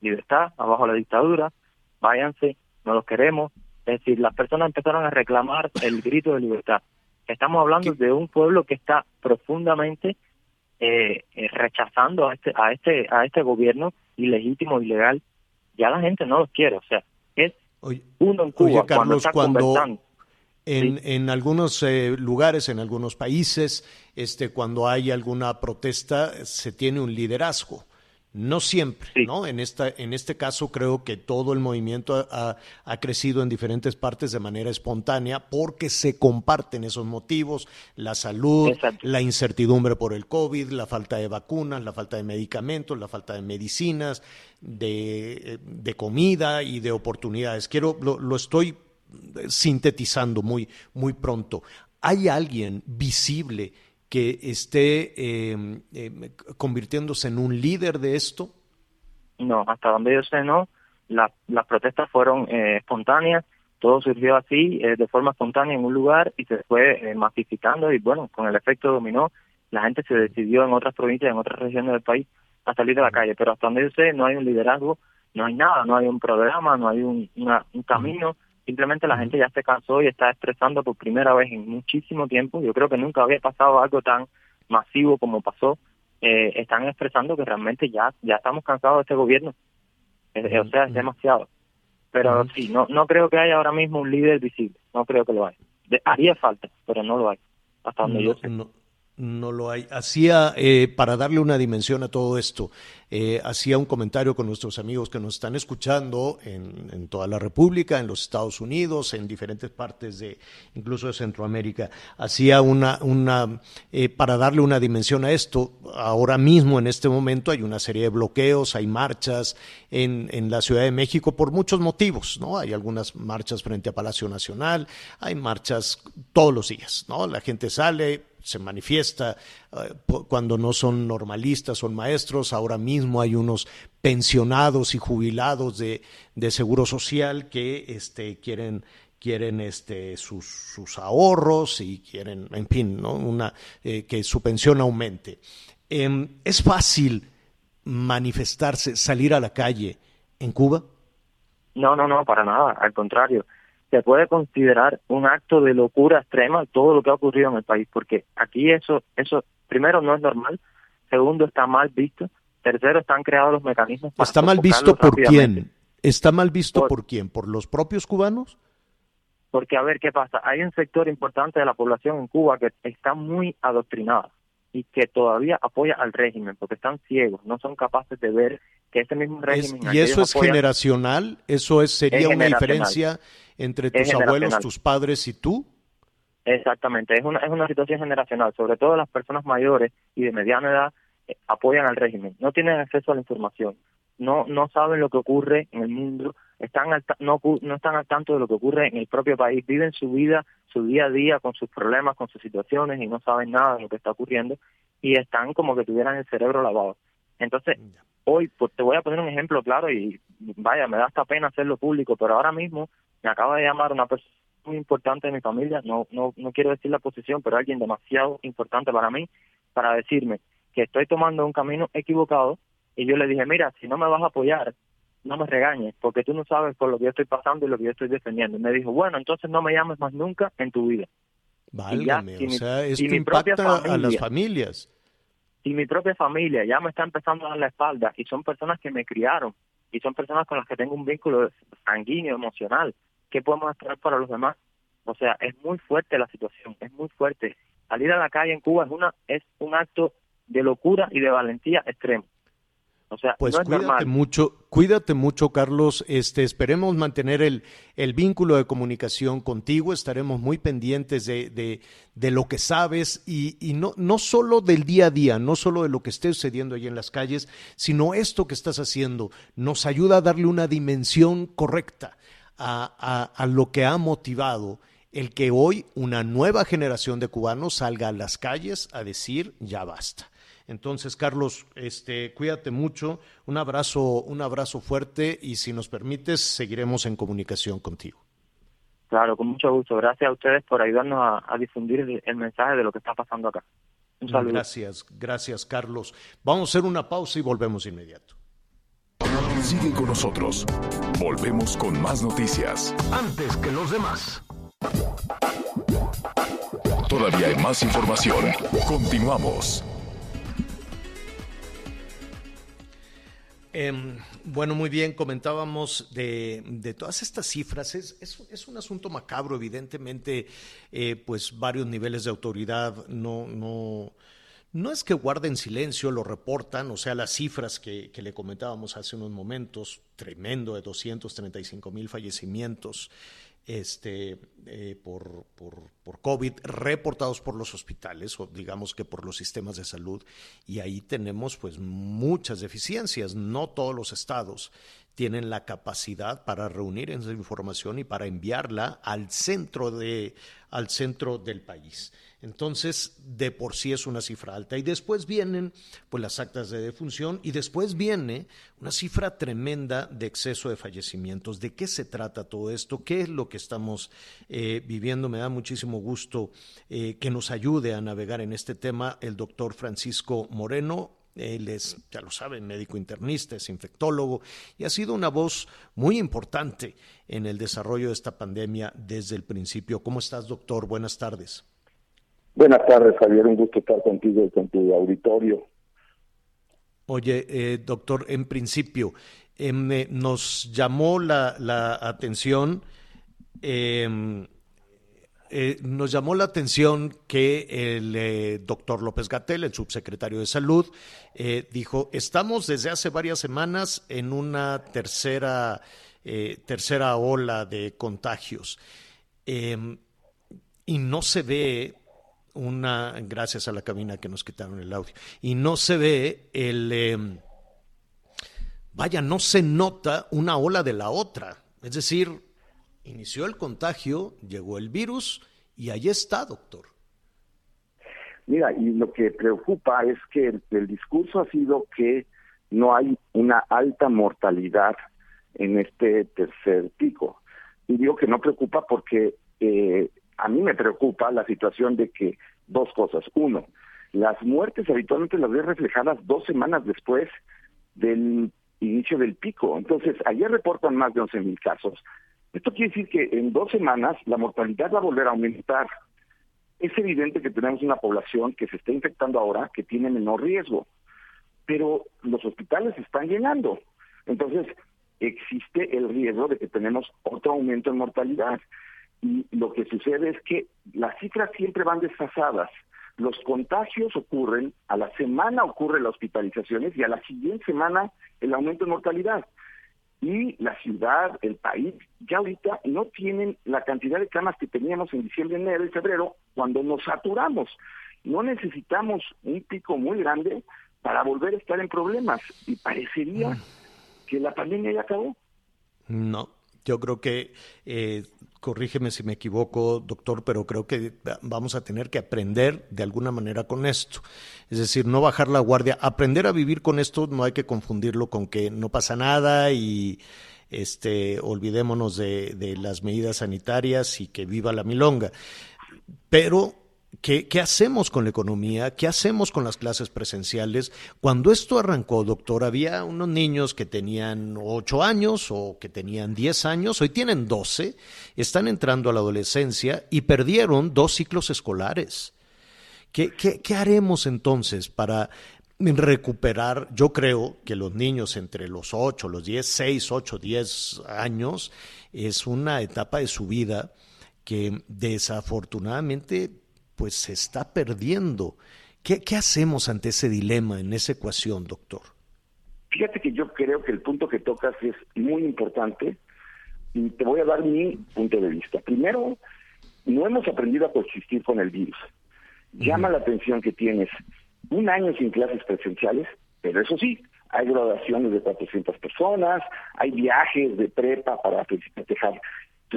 Libertad, abajo la dictadura, váyanse, no los queremos. Es decir, las personas empezaron a reclamar el grito de libertad. Estamos hablando de un pueblo que está profundamente eh, eh, rechazando a este a este a este gobierno ilegítimo ilegal ya la gente no los quiere o sea es uno en Cuba cuando está cuando en, en algunos eh, lugares en algunos países este cuando hay alguna protesta se tiene un liderazgo No siempre, ¿no? En, esta, en este caso creo que todo el movimiento ha, ha, crecido en diferentes partes de manera espontánea porque se comparten esos motivos, la salud, la incertidumbre por el COVID, la falta de vacunas, la falta de medicamentos, la falta de medicinas, de, de comida y de oportunidades. Quiero, lo, lo estoy sintetizando muy, muy pronto. ¿Hay alguien visible que esté em, convirtiéndose en un líder de esto? No, hasta donde yo sé no. las protestas fueron eh, espontáneas, todo surgió así, eh, de forma espontánea en un lugar y se fue eh, masificando y bueno, con el efecto dominó, la gente se decidió en otras provincias, en otras regiones del país a salir de la calle, pero hasta donde yo sé no hay un liderazgo, no hay nada, no hay un programa, no hay un, un camino, Simplemente la gente ya se cansó y está estresando por primera vez en muchísimo tiempo. Yo creo que nunca había pasado algo tan masivo como pasó. Eh, están expresando que realmente ya ya estamos cansados de este gobierno. O sea, es demasiado. Pero sí, no no creo que haya ahora mismo un líder visible. No creo que lo haya. haría falta, pero no lo hay. Hasta donde yo sé. No lo hay. Hacía, eh, para darle una dimensión a todo esto, eh, hacía un comentario con nuestros amigos que nos están escuchando en, toda la República, en los Estados Unidos, en diferentes partes de, incluso de Centroamérica. Hacía una, una eh, para darle una dimensión a esto, ahora mismo, en este momento, hay una serie de bloqueos, hay marchas en, en la Ciudad de México por muchos motivos, ¿no? Hay algunas marchas frente a Palacio Nacional, hay marchas todos los días, ¿no? La gente sale, se manifiesta eh, cuando no son normalistas, son maestros. Ahora mismo hay unos pensionados y jubilados de, de seguro social que este, quieren quieren este, sus, sus, ahorros y quieren, en fin, ¿no? Una, eh, que su pensión aumente. Em, ¿Es fácil manifestarse, salir a la calle en Cuba? No, no, no, para nada, al contrario se puede considerar un acto de locura extrema todo lo que ha ocurrido en el país, porque aquí eso, eso primero no es normal, segundo está mal visto, tercero están creados los mecanismos para ¿Está mal visto por quién? ¿Está mal visto por, quién? ¿Por los propios cubanos? Porque a ver qué pasa, hay un sector importante de la población en Cuba que está muy adoctrinada y que todavía apoya al régimen, porque están ciegos, no son capaces de ver que ese mismo régimen... ¿Y eso es generacional? ¿Eso es, sería una diferencia entre tus abuelos, tus padres y tú? Exactamente, es una, es una situación generacional, sobre todo las personas mayores y de mediana edad eh, apoyan al régimen, no tienen acceso a la información, no no saben lo que ocurre en el mundo, están no, no están al tanto de lo que ocurre en el propio país, viven su vida, su día a día con sus problemas, con sus situaciones y no saben nada de lo que está ocurriendo y están como que tuvieran el cerebro lavado. Entonces, hoy pues, te voy a poner un ejemplo claro y vaya, me da hasta pena hacerlo público, pero ahora mismo me acaba de llamar una persona muy importante de mi familia, no, no, no quiero decir la posición, pero alguien demasiado importante para mí, para decirme que estoy tomando un camino equivocado. Y yo le dije, mira, si no me vas a apoyar, no me regañes, porque tú no sabes por lo que yo estoy pasando y lo que yo estoy defendiendo. Y me dijo, bueno, entonces no me llames más nunca en tu vida. Válgame, o sea, esto impacta a las familias. Y mi propia familia ya me está empezando a dar la espalda y son personas que me criaron y son personas con las que tengo un vínculo sanguíneo, emocional. ¿Qué podemos esperar para los demás? O sea, es muy fuerte la situación, es muy fuerte. Salir a la calle en Cuba es una es un acto de locura y de valentía extremo pues cuídate mucho, cuídate mucho, Carlos. Este, esperemos mantener el, el vínculo de comunicación contigo. Estaremos muy pendientes de, de, de lo que sabes y, y, no, no solo del día a día, no solo de lo que esté sucediendo allí en las calles, sino esto que estás haciendo nos ayuda a darle una dimensión correcta a, a, a lo que ha motivado el que hoy una nueva generación de cubanos salga a las calles a decir ya basta. Entonces, Carlos, este, cuídate mucho, un abrazo, un abrazo fuerte y si nos permites, seguiremos en comunicación contigo. Claro, con mucho gusto. Gracias a ustedes por ayudarnos a, difundir el, mensaje de lo que está pasando acá. Un saludo. Gracias, gracias, Carlos. Vamos a hacer una pausa y volvemos inmediato. Sigue con nosotros. Volvemos con más noticias. Antes que los demás. Todavía hay más información. Continuamos. Em, bueno, muy bien, comentábamos de, todas estas cifras. Es, es, un asunto macabro, evidentemente, eh, pues varios niveles de autoridad no, no, no es que guarden silencio, lo reportan, o sea, las cifras que, que le comentábamos hace unos momentos, tremendo de 235 mil fallecimientos este, eh, por, por, por, COVID reportados por los hospitales o digamos que por los sistemas de salud y ahí tenemos pues muchas deficiencias. No todos los estados tienen la capacidad para reunir esa información y para enviarla al centro, de, al centro del país. Entonces, de por sí es una cifra alta. Y después vienen pues, las actas de defunción y después viene una cifra tremenda de exceso de fallecimientos. ¿De qué se trata todo esto? ¿Qué es lo que estamos eh, viviendo? Me da muchísimo gusto eh, que nos ayude a navegar en este tema el doctor Francisco Moreno. Él es, ya lo saben, médico internista, es infectólogo y ha sido una voz muy importante en el desarrollo de esta pandemia desde el principio. ¿Cómo estás, doctor? Buenas tardes. Buenas tardes, Javier. Un gusto estar contigo y con tu auditorio. Oye, eh, doctor, en principio, em, eh, nos llamó la, atención, em, eh, nos llamó la atención que el doctor López Gatel, el subsecretario de Salud, dijo, estamos desde hace varias semanas en una tercera, tercera ola de contagios em, y no se ve una, gracias a la cabina que nos quitaron el audio, y no se ve el, em, vaya, no se nota una ola de la otra. Es decir, inició el contagio, llegó el virus y ahí está, doctor. Mira, y lo que preocupa es que el, discurso ha sido que no hay una alta mortalidad en este tercer pico. Y digo que no preocupa porque eh, a mí me preocupa la situación de que dos cosas. Uno, las muertes habitualmente las ves reflejadas dos semanas después del inicio del pico. Entonces, ayer reportan más de 11 mil casos. Esto quiere decir que en dos semanas la mortalidad va a volver a aumentar. Es evidente que tenemos una población que se está infectando ahora que tiene menor riesgo, pero los hospitales están llenando. Entonces, existe el riesgo de que tenemos otro aumento en mortalidad. Y lo que sucede es que las cifras siempre van desfasadas. Los contagios ocurren, a la semana ocurren las hospitalizaciones y a la siguiente semana el aumento de mortalidad. Y la ciudad, el país, ya ahorita no tienen la cantidad de camas que teníamos en diciembre, enero y febrero cuando nos saturamos. No necesitamos un pico muy grande para volver a estar en problemas y parecería mm. que la pandemia ya acabó. No, yo creo que, eh, corrígeme si me equivoco, doctor, pero creo que vamos a tener que aprender de alguna manera con esto. Es decir, no bajar la guardia. Aprender a vivir con esto no hay que confundirlo con que no pasa nada y este, olvidémonos de, de las medidas sanitarias y que viva la milonga. Pero ¿Qué, hacemos con la economía? ¿Qué hacemos con las clases presenciales? Cuando esto arrancó, doctor, había unos niños que tenían 8 años o que tenían 10 años, hoy tienen 12, están entrando a la adolescencia y perdieron dos ciclos escolares. ¿Qué, qué haremos entonces para recuperar? Yo creo que los niños entre los 8, los 10, 6, 8, 10 años es una etapa de su vida que desafortunadamente pues se está perdiendo. ¿Qué, hacemos ante ese dilema, en esa ecuación, doctor? Fíjate que yo creo que el punto que tocas es muy importante y te voy a dar mi punto de vista. Primero, no hemos aprendido a coexistir con el virus. Llama la atención que tienes un año sin clases presenciales, pero eso sí, hay graduaciones de 400 personas, hay viajes de prepa para festejar.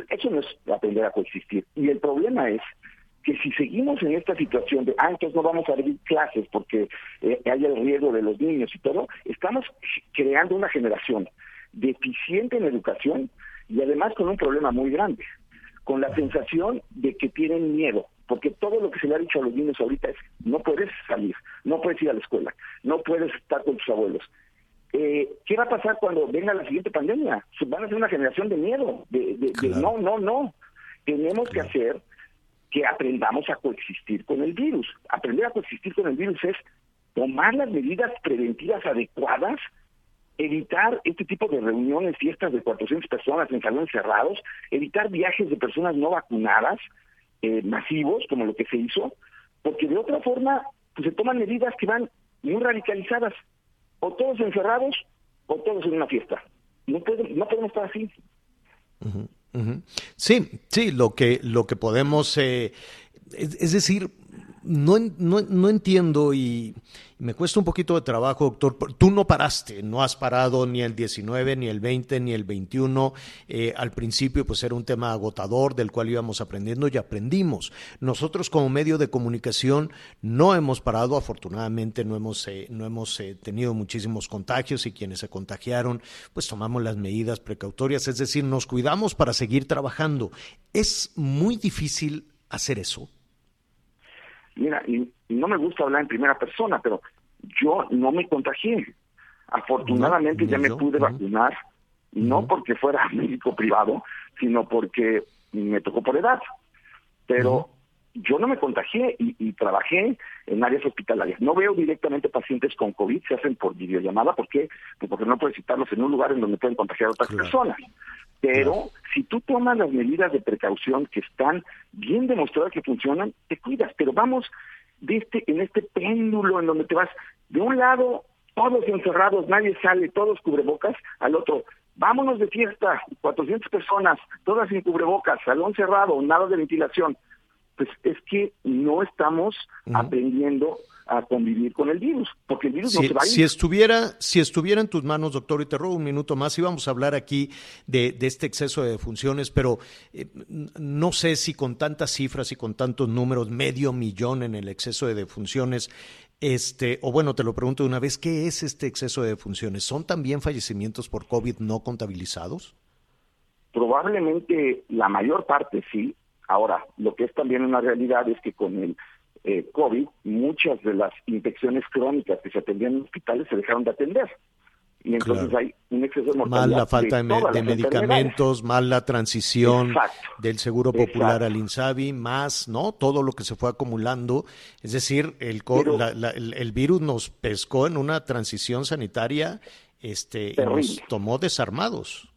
Eso no es aprender a coexistir. Y el problema es que si seguimos en esta situación de, ah, entonces no vamos a abrir clases porque eh, hay el riesgo de los niños y todo, estamos creando una generación deficiente en educación y además con un problema muy grande, con la sensación de que tienen miedo, porque todo lo que se le ha dicho a los niños ahorita es, no puedes salir, no puedes ir a la escuela, no puedes estar con tus abuelos. Eh, ¿Qué va a pasar cuando venga la siguiente pandemia? Van a ser una generación de miedo, de, no, no, no. Tenemos que hacer que aprendamos a coexistir con el virus. Aprender a coexistir con el virus es tomar las medidas preventivas adecuadas, evitar este tipo de reuniones, fiestas de 400 personas en salones cerrados, evitar viajes de personas no vacunadas, eh, masivos, como lo que se hizo, porque de otra forma pues se toman medidas que van muy radicalizadas, o todos encerrados o todos en una fiesta. No pueden, no podemos estar así. Sí, sí, lo que, lo que podemos, eh, es, decir, no, no, no entiendo y me cuesta un poquito de trabajo, doctor. Tú no paraste, no has parado ni el 19, ni el 20, ni el 21. Eh, al principio, pues era un tema agotador del cual íbamos aprendiendo y aprendimos. Nosotros, como medio de comunicación, no hemos parado. Afortunadamente, no hemos, eh, no hemos eh, tenido muchísimos contagios y quienes se contagiaron, pues tomamos las medidas precautorias. Es decir, nos cuidamos para seguir trabajando. Es muy difícil hacer eso. Mira, y, no me gusta hablar en primera persona, pero yo no me contagié. Afortunadamente ya me pude vacunar, no porque fuera médico privado, sino porque me tocó por edad. Pero yo no me contagié y, trabajé en áreas hospitalarias. No veo directamente pacientes con COVID, se hacen por videollamada. ¿Por qué? Pues porque no puedes citarlos en un lugar en donde pueden contagiar a otras personas. Pero si tú tomas las medidas de precaución que están bien demostradas que funcionan, te cuidas. Pero vamos de este, en este péndulo en donde te vas de un lado todos encerrados, nadie sale, todos cubrebocas, al otro, vámonos de fiesta, 400 personas, todas sin cubrebocas, salón cerrado, nada de ventilación. Pues es que no estamos aprendiendo a convivir con el virus, porque el virus si, no se va a ir. Si estuviera, si estuviera en tus manos, doctor, y te robo un minuto más, íbamos a hablar aquí de, este exceso de funciones, pero eh, no sé si con tantas cifras y con tantos números, medio millón en el exceso de defunciones, este, o bueno, te lo pregunto de una vez, ¿qué es este exceso de defunciones? ¿Son también fallecimientos por COVID no contabilizados? Probablemente la mayor parte sí. Ahora, lo que es también una realidad es que con el eh, COVID, muchas de las infecciones crónicas que se atendían en hospitales se dejaron de atender. Y entonces hay un exceso de mortalidad. Mal la falta de, medicamentos, mal la transición del Seguro Popular al INSABI, más no todo lo que se fue acumulando. Es decir, el, el, virus nos pescó en una transición sanitaria este, y nos tomó desarmados.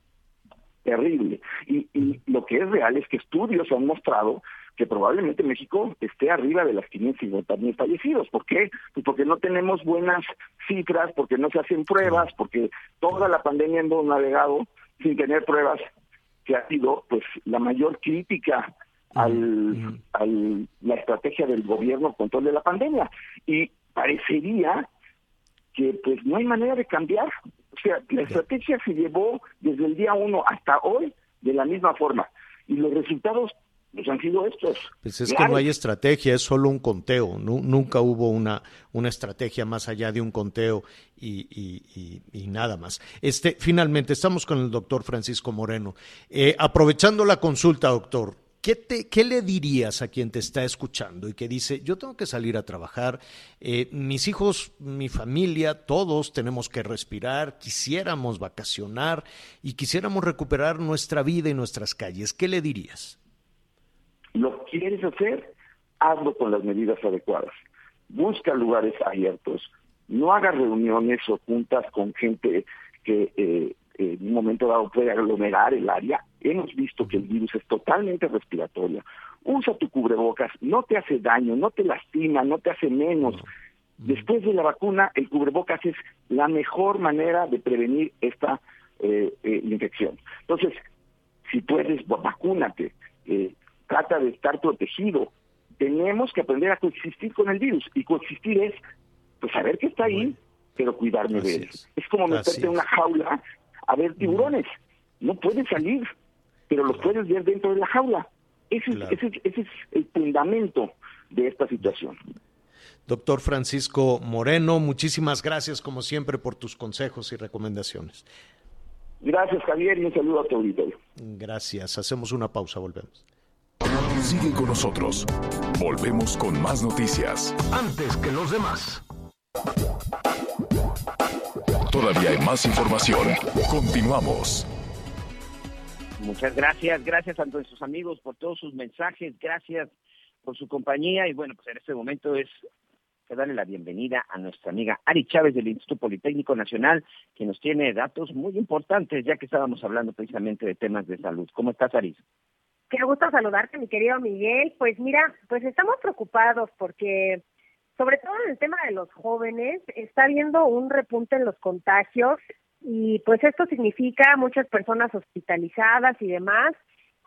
Terrible. Y, y lo que es real es que estudios han mostrado que probablemente México esté arriba de las 550 mil fallecidos. ¿Por qué? Pues porque no tenemos buenas cifras, porque no se hacen pruebas, porque toda la pandemia hemos navegado sin tener pruebas, que ha sido pues la mayor crítica al, al la estrategia del gobierno control de la pandemia. Y parecería que pues no hay manera de cambiar. O sea, la estrategia se llevó desde el día uno hasta hoy de la misma forma. Y los resultados pues han sido estos. Pues es que no hay estrategia, es solo un conteo. nunca hubo una, una estrategia más allá de un conteo y, y, nada más. Este, finalmente, estamos con el doctor Francisco Moreno. Eh, aprovechando la consulta, doctor, ¿Qué, te, ¿Qué, le dirías a quien te está escuchando y que dice, yo tengo que salir a trabajar, eh, mis hijos, mi familia, todos tenemos que respirar, quisiéramos vacacionar y quisiéramos recuperar nuestra vida y nuestras calles? ¿Qué le dirías? ¿Lo quieres hacer? Hazlo con las medidas adecuadas. Busca lugares abiertos. No hagas reuniones o juntas con gente que eh, en un momento dado puede aglomerar el área. Hemos visto que el virus es totalmente respiratorio. Usa tu cubrebocas, no te hace daño, no te lastima, no te hace menos. Después de la vacuna, el cubrebocas es la mejor manera de prevenir esta eh, eh, infección. Entonces, si puedes, vacúnate. Eh, trata de estar protegido. Tenemos que aprender a coexistir con el virus y coexistir es pues saber que está ahí, pero cuidarme de él. Es. como meterte en una jaula a ver tiburones. No puedes salir, pero los puedes ver dentro de la jaula. Ese, ese, ese es el fundamento de esta situación. Doctor Francisco Moreno, muchísimas gracias como siempre por tus consejos y recomendaciones. Gracias Javier y un saludo a tu auditorio. Gracias, hacemos una pausa, volvemos. Sigue con nosotros. Volvemos con más noticias. Antes que los demás. Todavía hay más información. Continuamos. Muchas gracias, gracias a sus amigos por todos sus mensajes, gracias por su compañía y bueno, pues en este momento es darle la bienvenida a nuestra amiga Ari Chávez del Instituto Politécnico Nacional, que nos tiene datos muy importantes, ya que estábamos hablando precisamente de temas de salud. ¿Cómo estás, Ari? Qué gusto saludarte, mi querido Miguel. Pues mira, pues estamos preocupados porque sobre todo en el tema de los jóvenes, está habiendo un repunte en los contagios y pues esto significa muchas personas hospitalizadas y demás.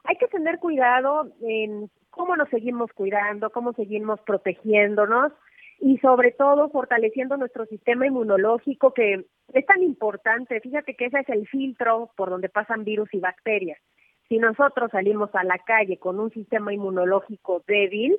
Hay que tener cuidado en cómo nos seguimos cuidando, cómo seguimos protegiéndonos y sobre todo fortaleciendo nuestro sistema inmunológico que es tan importante. Fíjate que ese es el filtro por donde pasan virus y bacterias. Si nosotros salimos a la calle con un sistema inmunológico débil,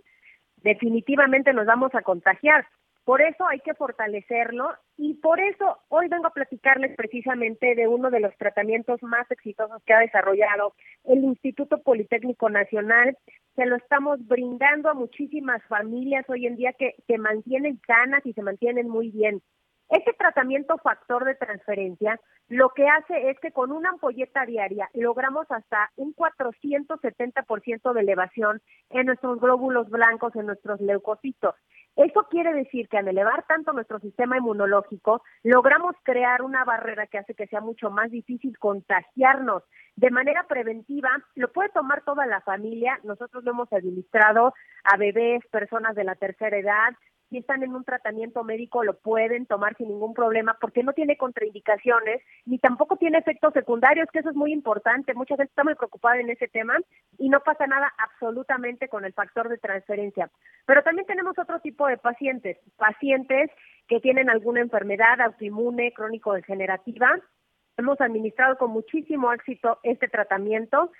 definitivamente nos vamos a contagiar. Por eso hay que fortalecerlo y por eso hoy vengo a platicarles precisamente de uno de los tratamientos más exitosos que ha desarrollado el Instituto Politécnico Nacional. Se lo estamos brindando a muchísimas familias hoy en día que se mantienen sanas y se mantienen muy bien. Este tratamiento factor de transferencia lo que hace es que con una ampolleta diaria logramos hasta un 470% de elevación en nuestros glóbulos blancos, en nuestros leucocitos. Eso quiere decir que al elevar tanto nuestro sistema inmunológico, logramos crear una barrera que hace que sea mucho más difícil contagiarnos. De manera preventiva, lo puede tomar toda la familia. Nosotros lo hemos administrado a bebés, personas de la tercera edad, si están en un tratamiento médico lo pueden tomar sin ningún problema porque no tiene contraindicaciones ni tampoco tiene efectos secundarios, que eso es muy importante. Mucha gente está muy preocupada en ese tema y no pasa nada absolutamente con el factor de transferencia. Pero también tenemos otro tipo de pacientes, pacientes que tienen alguna enfermedad autoinmune, crónico-degenerativa. Hemos administrado con muchísimo éxito este tratamiento.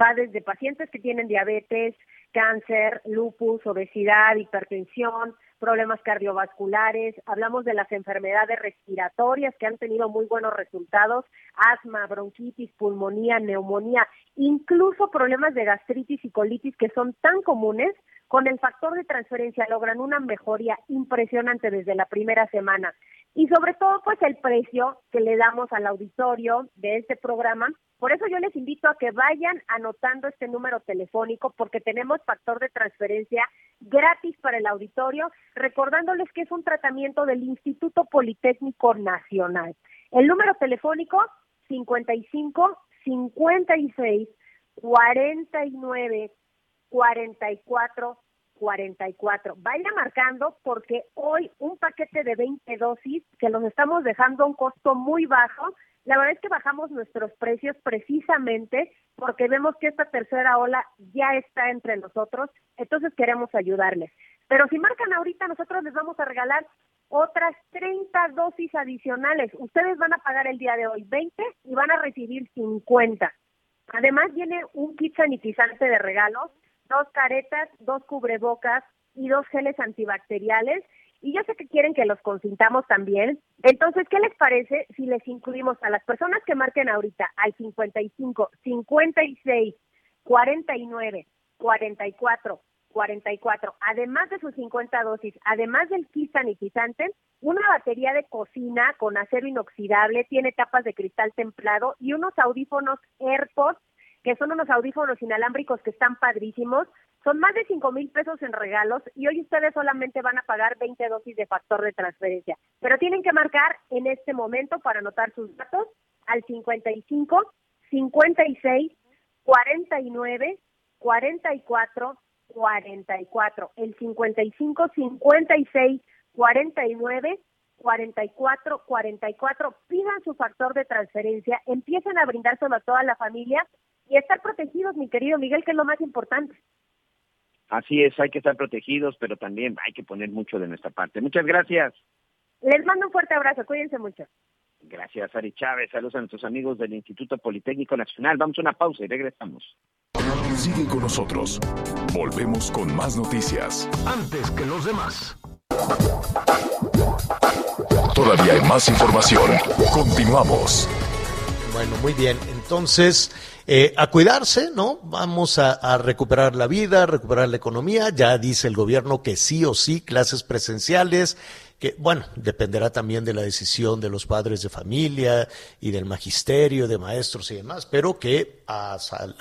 Va desde pacientes que tienen diabetes, cáncer, lupus, obesidad, hipertensión, problemas cardiovasculares, hablamos de las enfermedades respiratorias que han tenido muy buenos resultados, asma, bronquitis, pulmonía, neumonía, incluso problemas de gastritis y colitis que son tan comunes, con el factor de transferencia logran una mejoría impresionante desde la primera semana. Y sobre todo, pues el precio que le damos al auditorio de este programa por eso yo les invito a que vayan anotando este número telefónico porque tenemos factor de transferencia gratis para el auditorio, recordándoles que es un tratamiento del Instituto Politécnico Nacional. El número telefónico 55 56 49 44 44. Vaya marcando porque hoy un paquete de 20 dosis que los estamos dejando a un costo muy bajo la verdad es que bajamos nuestros precios precisamente porque vemos que esta tercera ola ya está entre nosotros, entonces queremos ayudarles. Pero si marcan ahorita, nosotros les vamos a regalar otras 30 dosis adicionales. Ustedes van a pagar el día de hoy 20 y van a recibir 50. Además viene un kit sanitizante de regalos, dos caretas, dos cubrebocas y dos geles antibacteriales y yo sé que quieren que los consintamos también. Entonces, ¿qué les parece si les incluimos a las personas que marquen ahorita al 55, 56, 49, 44, 44, además de sus 50 dosis, además del kit sanitizante, una batería de cocina con acero inoxidable, tiene tapas de cristal templado y unos audífonos AirPods, que son unos audífonos inalámbricos que están padrísimos, son más de 5 mil pesos en regalos y hoy ustedes solamente van a pagar 20 dosis de factor de transferencia. Pero tienen que marcar en este momento para anotar sus datos al 55 56 49 44 44. El 55 56 49 44 44. Pidan su factor de transferencia, empiecen a brindárselo a toda la familia y estar protegidos, mi querido Miguel, que es lo más importante. Así es, hay que estar protegidos, pero también hay que poner mucho de nuestra parte. Muchas gracias. Les mando un fuerte abrazo, cuídense mucho. Gracias, Ari Chávez. Saludos a nuestros amigos del Instituto Politécnico Nacional. Vamos a una pausa y regresamos. Sigue con nosotros. Volvemos con más noticias. Antes que los demás. Todavía hay más información. Continuamos. Bueno, muy bien. Entonces, eh, a cuidarse, ¿no? Vamos a, recuperar la vida, recuperar la economía. Ya dice el gobierno que sí o sí, clases presenciales, que bueno, dependerá también de la decisión de los padres de familia y del magisterio, de maestros y demás, pero que a,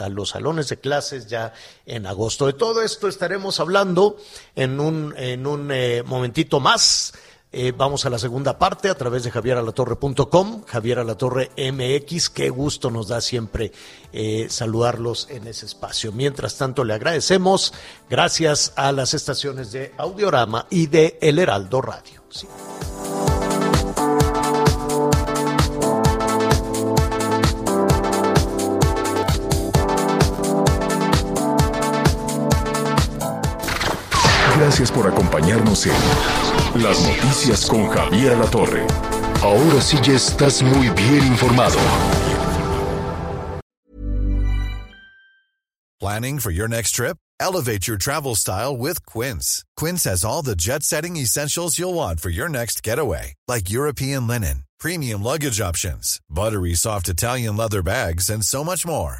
los salones de clases ya en agosto. De todo esto estaremos hablando en un, en un eh, momentito más. Eh, vamos a la segunda parte a través de javieralatorre.com, Javier Alatorre MX. Qué gusto nos da siempre eh, saludarlos en ese espacio. Mientras tanto, le agradecemos gracias a las estaciones de Audiorama y de El Heraldo Radio. Gracias por acompañarnos en Las Noticias con Javier La Torre. Ahora sí ya estás muy bien informado. Planning for your next trip? Elevate your travel style with Quince. Quince has all the jet-setting essentials you'll want for your next getaway, like European linen, premium luggage options, buttery soft Italian leather bags, and so much more.